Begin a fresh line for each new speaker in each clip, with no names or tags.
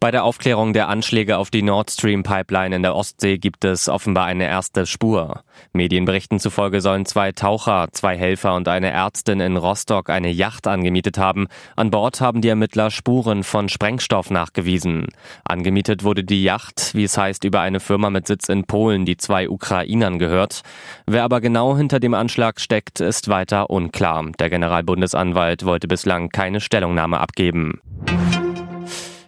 Bei der Aufklärung der Anschläge auf die Nord Stream Pipeline in der Ostsee gibt es offenbar eine erste Spur. Medienberichten zufolge sollen zwei Taucher, zwei Helfer und eine Ärztin in Rostock eine Yacht angemietet haben. An Bord haben die Ermittler Spuren von Sprengstoff nachgewiesen. Angemietet wurde die Yacht, wie es heißt, über eine Firma mit Sitz in Polen, die zwei Ukrainern gehört. Wer aber genau hinter dem Anschlag steckt, ist weiter unklar. Der Generalbundesanwalt wollte bislang keine Stellungnahme abgeben.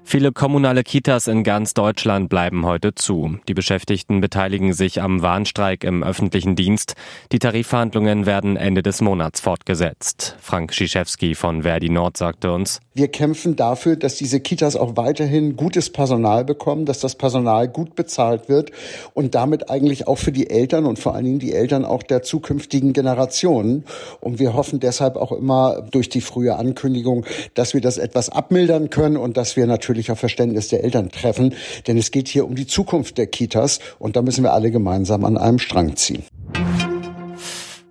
Viele kommunale Kitas in ganz Deutschland bleiben heute zu. Die Beschäftigten beteiligen sich am Warnstreik im öffentlichen Dienst. Die Tarifverhandlungen werden Ende des Monats fortgesetzt. Frank Schischewski von Verdi Nord sagte uns,
wir kämpfen dafür, dass diese Kitas auch weiterhin gutes Personal bekommen, dass das Personal gut bezahlt wird und damit eigentlich auch für die Eltern und vor allen Dingen die Eltern auch der zukünftigen Generationen. Und wir hoffen deshalb auch immer durch die frühe Ankündigung, dass wir das etwas abmildern können und dass wir natürlich natürlich auf Verständnis der Eltern treffen, denn es geht hier um die Zukunft der Kitas und da müssen wir alle gemeinsam an einem Strang ziehen.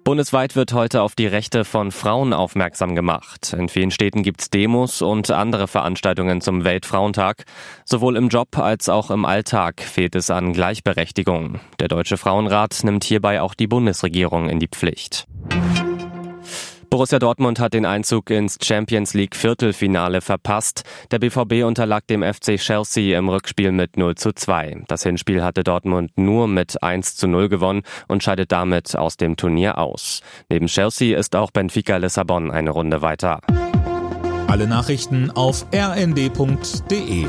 Bundesweit wird heute auf die Rechte von Frauen aufmerksam gemacht. In vielen Städten gibt's Demos und andere Veranstaltungen zum Weltfrauentag. Sowohl im Job als auch im Alltag fehlt es an Gleichberechtigung. Der Deutsche Frauenrat nimmt hierbei auch die Bundesregierung in die Pflicht. Borussia Dortmund hat den Einzug ins Champions League Viertelfinale verpasst. Der BVB unterlag dem FC Chelsea im Rückspiel mit 0 zu 2. Das Hinspiel hatte Dortmund nur mit 1 zu 0 gewonnen und scheidet damit aus dem Turnier aus. Neben Chelsea ist auch Benfica Lissabon eine Runde weiter.
Alle Nachrichten auf rnd.de